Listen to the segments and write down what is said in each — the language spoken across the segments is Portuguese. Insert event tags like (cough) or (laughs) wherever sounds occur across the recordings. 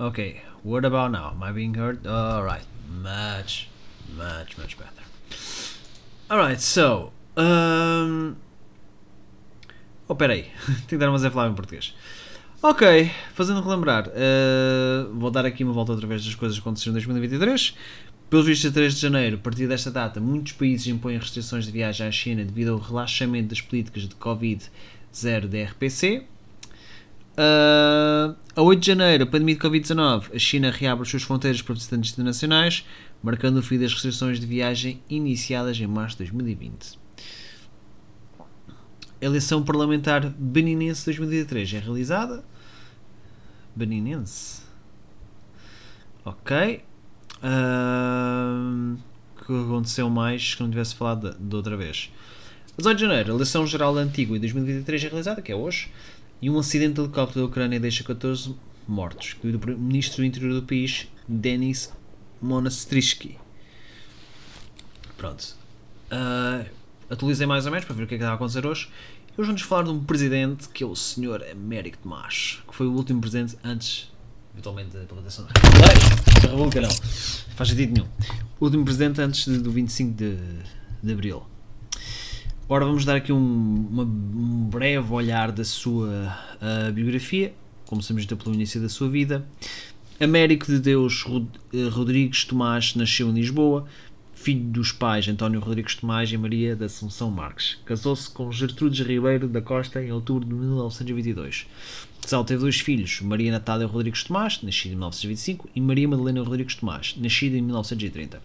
Okay, what about now? Am I being heard? Alright, much, much, much better. Alright, so. Um... Oh, peraí, (laughs) tenho que dar uma falar em português. Ok, fazendo relembrar, uh, vou dar aqui uma volta outra vez das coisas que aconteceram em 2023. Pelos vistos, a 3 de janeiro, a partir desta data, muitos países impõem restrições de viagem à China devido ao relaxamento das políticas de Covid-0 da RPC. Uh, a 8 de janeiro, a pandemia de Covid-19, a China reabre as suas fronteiras para visitantes internacionais, marcando o fim das restrições de viagem iniciadas em março de 2020. A eleição parlamentar beninense 2023 é realizada. Beninense. Ok. Uh, que aconteceu mais que não tivesse falado de, outra vez? A 18 de janeiro, a eleição geral da Antigua em 2023 é realizada, que é hoje e um acidente de helicóptero da Ucrânia deixa 14 mortos, incluindo o ministro do interior do país, Denis Monastrisky. Pronto. Uh, atualizei mais ou menos para ver o que é que está a acontecer hoje. Hoje vamos falar de um presidente que é o Sr. Américo Tomás, que foi o último presidente antes, eventualmente, da implementação da República. não. Faz sentido nenhum. O último presidente antes de, do 25 de, de Abril. Agora vamos dar aqui um, uma, um breve olhar da sua uh, biografia. Começamos então pelo início da sua vida. Américo de Deus eh, Rodrigues Tomás nasceu em Lisboa, filho dos pais António Rodrigues Tomás e Maria da Assunção Marques. Casou-se com Gertrudes Ribeiro da Costa em outubro de 1922. Casal teve dois filhos, Maria Natália Rodrigues Tomás, nascida em 1925, e Maria Madalena Rodrigues Tomás, nascida em 1930.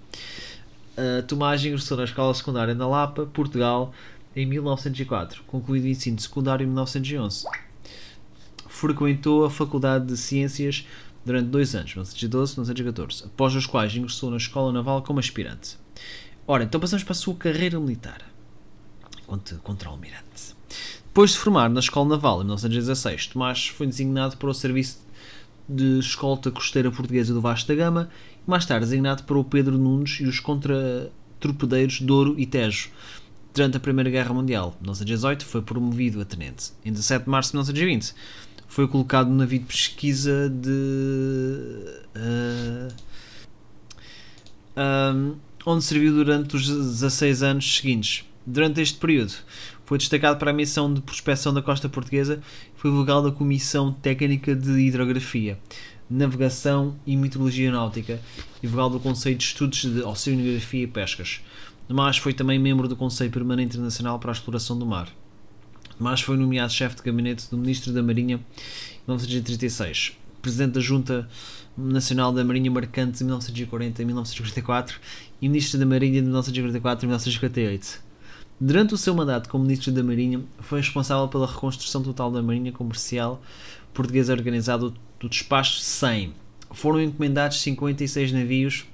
Uh, Tomás ingressou na escola secundária na Lapa, Portugal, em 1904, concluído o ensino secundário em 1911. Frequentou a Faculdade de Ciências durante dois anos, 1912 e 1914, após os quais ingressou na Escola Naval como aspirante. Ora, então passamos para a sua carreira militar, enquanto contra-almirante. Depois de formar na Escola Naval em 1916, Tomás foi designado para o serviço de escolta costeira portuguesa do Vasco da Gama e mais tarde designado para o Pedro Nunes e os contra-torpedeiros Douro e Tejo. Durante a Primeira Guerra Mundial, em 1918, foi promovido a tenente. Em 17 de março de 1920, foi colocado no navio de pesquisa de. Uh, um, onde serviu durante os 16 anos seguintes. Durante este período, foi destacado para a missão de prospecção da costa portuguesa e foi vogal da Comissão Técnica de Hidrografia, Navegação e Meteorologia Náutica e vogal do Conselho de Estudos de Oceanografia e Pescas. Tomás foi também membro do Conselho Permanente Internacional para a Exploração do Mar. Tomás foi nomeado chefe de gabinete do Ministro da Marinha em 1936, presidente da Junta Nacional da Marinha Mercante de 1940 e 1944 e Ministro da Marinha de 1944 e 1958. Durante o seu mandato como Ministro da Marinha, foi responsável pela reconstrução total da Marinha Comercial Portuguesa organizada do despacho 100. Foram encomendados 56 navios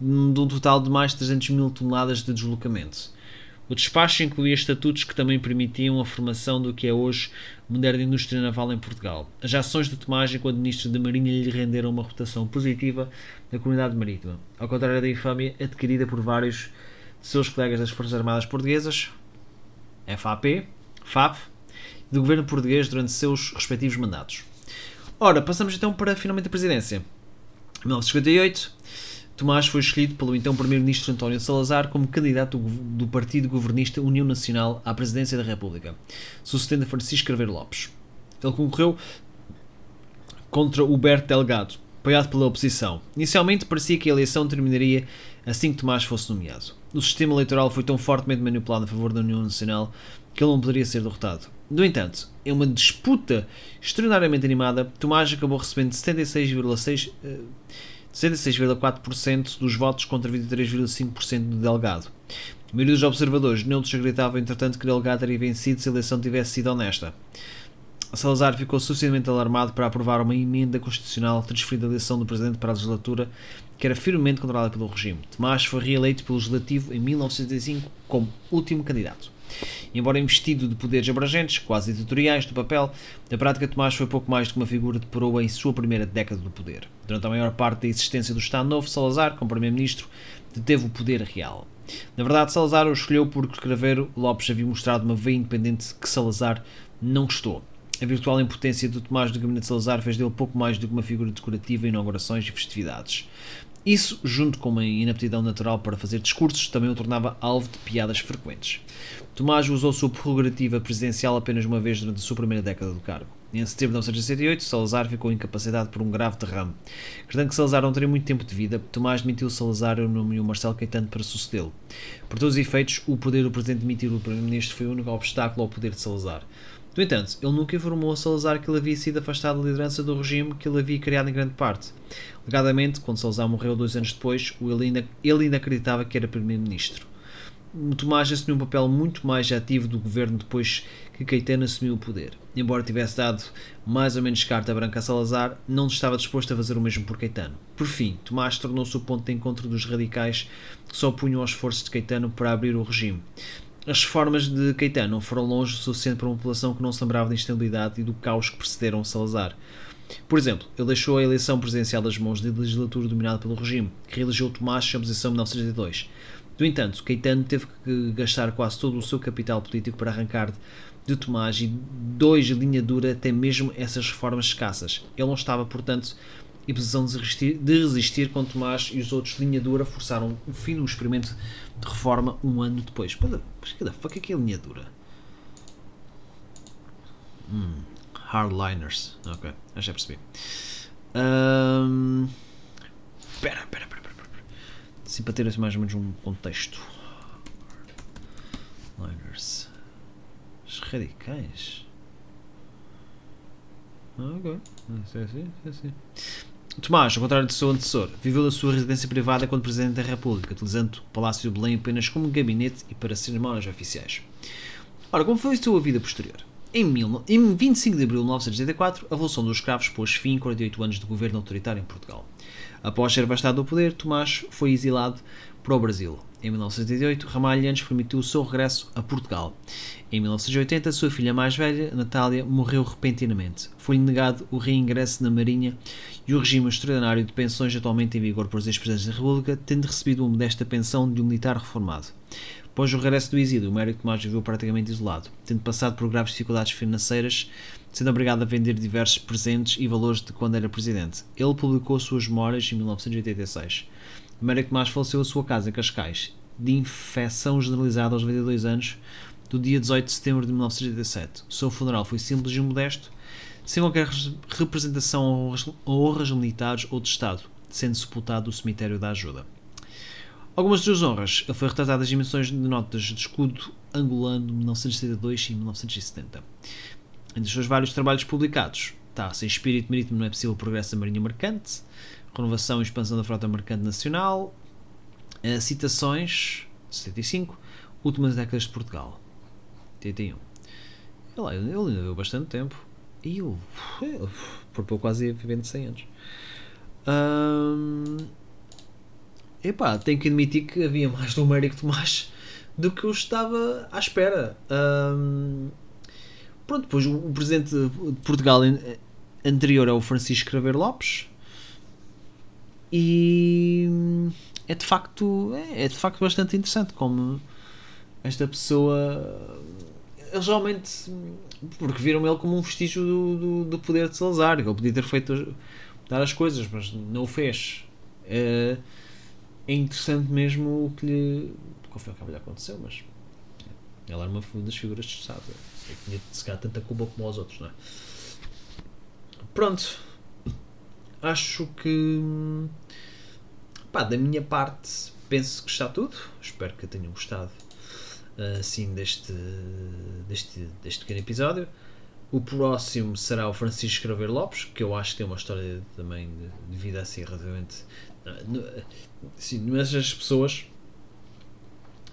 de um total de mais de 300 mil toneladas de deslocamento. O despacho incluía estatutos que também permitiam a formação do que é hoje moderna indústria naval em Portugal. As ações de Tomás enquanto Ministro da Marinha lhe renderam uma reputação positiva na comunidade marítima, ao contrário da infâmia adquirida por vários seus colegas das Forças Armadas Portuguesas, FAP, FAP, do governo português durante seus respectivos mandatos. Ora, passamos então para finalmente a presidência. Em 1958, Tomás foi escolhido pelo então Primeiro-Ministro António Salazar como candidato do Partido Governista União Nacional à presidência da República, sucedendo a Francisco Craveiro Lopes. Ele concorreu contra Huberto Delgado, apoiado pela oposição. Inicialmente parecia que a eleição terminaria assim que Tomás fosse nomeado. O sistema eleitoral foi tão fortemente manipulado a favor da União Nacional que ele não poderia ser derrotado. No entanto, em uma disputa extraordinariamente animada, Tomás acabou recebendo 76,6%. 66,4% dos votos contra 23,5% de Delgado. A maioria dos observadores neutros acreditava, entretanto, que Delgado teria vencido se a eleição tivesse sido honesta. Salazar ficou suficientemente alarmado para aprovar uma emenda constitucional transferida a eleição do presidente para a legislatura, que era firmemente controlada pelo regime. Tomás foi reeleito pelo legislativo em 1975 como último candidato. Embora investido de poderes abrangentes, quase editoriais, do papel, na prática Tomás foi pouco mais do que uma figura de proa em sua primeira década do poder. Durante a maior parte da existência do Estado Novo, Salazar, como Primeiro-Ministro, deteve o poder real. Na verdade, Salazar o escolheu porque Craveiro Lopes havia mostrado uma veia independente que Salazar não gostou. A virtual impotência do Tomás do Gabinete de Salazar fez dele pouco mais do que uma figura decorativa em inaugurações e festividades. Isso, junto com uma inaptidão natural para fazer discursos, também o tornava alvo de piadas frequentes. Tomás usou sua prerrogativa presidencial apenas uma vez durante a sua primeira década do cargo. Em setembro de 1968, Salazar ficou incapacitado por um grave derrame. Acreditando que Salazar não teria muito tempo de vida, Tomás demitiu Salazar e nomeou Marcelo Caetano para sucedê-lo. Por todos os efeitos, o poder do presidente demitir o primeiro-ministro foi o único obstáculo ao poder de Salazar. No entanto, ele nunca informou a Salazar que ele havia sido afastado da liderança do regime que ele havia criado em grande parte. Legadamente, quando Salazar morreu dois anos depois, ele ainda, ele ainda acreditava que era primeiro-ministro. Tomás assumiu um papel muito mais ativo do governo depois que Caetano assumiu o poder. Embora tivesse dado mais ou menos carta branca a Salazar, não estava disposto a fazer o mesmo por Caetano. Por fim, Tomás tornou-se o ponto de encontro dos radicais que se opunham aos esforços de Caetano para abrir o regime. As reformas de Caetano foram longe o suficiente para uma população que não se lembrava da instabilidade e do caos que precederam Salazar. Por exemplo, ele deixou a eleição presidencial das mãos da legislatura dominada pelo regime, que reelegeu Tomás sem oposição em 1982. No entanto, Caetano teve que gastar quase todo o seu capital político para arrancar de Tomás e dois linha dura até mesmo essas reformas escassas. Ele não estava, portanto, em posição de resistir, de resistir quando Tomás e os outros linha dura forçaram o fim do experimento de reforma um ano depois. Mas que da fuck é que é linha dura? Hum, hardliners. Ok, já percebi. Um, pera, pera, pera, pera, pera. Assim para ter assim mais ou menos um contexto. Hardliners. Os radicais. Ok, é assim, é assim. Tomás, ao contrário do seu antecessor, viveu da sua residência privada quando Presidente da República, utilizando o Palácio de Belém apenas como gabinete e para cerimónias oficiais. Ora, como foi a sua vida posterior? Em, mil, em 25 de abril de 1984, a Revolução dos Escravos pôs fim a 48 anos de governo autoritário em Portugal. Após ser bastado do poder, Tomás foi exilado para o Brasil. Em 1988, Ramalhantes permitiu o seu regresso a Portugal. Em 1980, sua filha mais velha, Natália, morreu repentinamente. Foi-lhe negado o reingresso na Marinha e o regime extraordinário de pensões atualmente em vigor para os ex-presidentes da República, tendo recebido uma modesta pensão de um militar reformado. Após o regresso do exílio, o Mérico Tomás viveu praticamente isolado, tendo passado por graves dificuldades financeiras, sendo obrigado a vender diversos presentes e valores de quando era presidente. Ele publicou suas memórias em 1986. Américo Tomás faleceu a sua casa em Cascais, de infecção generalizada aos 92 anos, do dia 18 de setembro de 1987. O seu funeral foi simples e modesto, sem qualquer representação a honras militares ou de Estado, sendo sepultado no cemitério da Ajuda. Algumas de suas honras, ele foi retratado nas dimensões de notas de escudo angolano de 1972 e 1970. Entre os seus vários trabalhos publicados, está Sem Espírito Marítimo não é possível progresso da Marinha Mercante, Renovação e Expansão da Frota Mercante Nacional, uh, Citações, 75, Últimas Décadas de Portugal, 81. Ele, ele ainda viveu bastante tempo. E eu, eu por pouco quase ia vivendo 100 anos. Um, epá, tenho que admitir que havia mais do Américo Tomás do que eu estava à espera. Um, pronto, depois o, presidente de Portugal anterior é o Francisco Craveiro Lopes e é de facto é, é de facto bastante interessante como esta pessoa eles realmente porque viram ele como um vestígio do, do, do poder de Salazar que ele podia ter feito dar as coisas mas não o fez é, é interessante mesmo o que lhe ao fim e lhe aconteceu mas ela era uma das figuras de Estado eu tinha se calhar tanta culpa como os outros não é? pronto. Acho que pá, da minha parte penso que está tudo. Espero que tenham gostado assim deste, deste, deste pequeno episódio. O próximo será o Francisco Craveiro Lopes que eu acho que tem uma história também de, de vida assim relativamente assim, nessas pessoas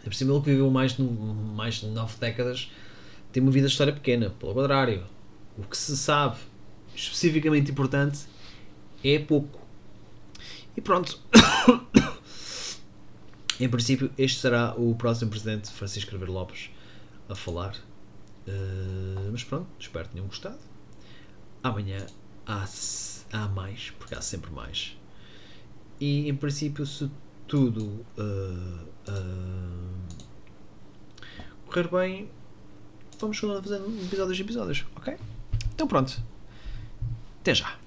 é por cima ele que viveu mais de, mais de nove décadas tem uma vida de história pequena pelo contrário o que se sabe especificamente importante é pouco. E pronto. (coughs) em princípio, este será o próximo presidente Francisco Ribeiro Lopes a falar. Uh, mas pronto, espero que tenham gostado. Amanhã há, há mais, porque há sempre mais. E em princípio, se tudo uh, uh, correr bem, vamos fazendo episódios e episódios, ok? Então pronto. Até já.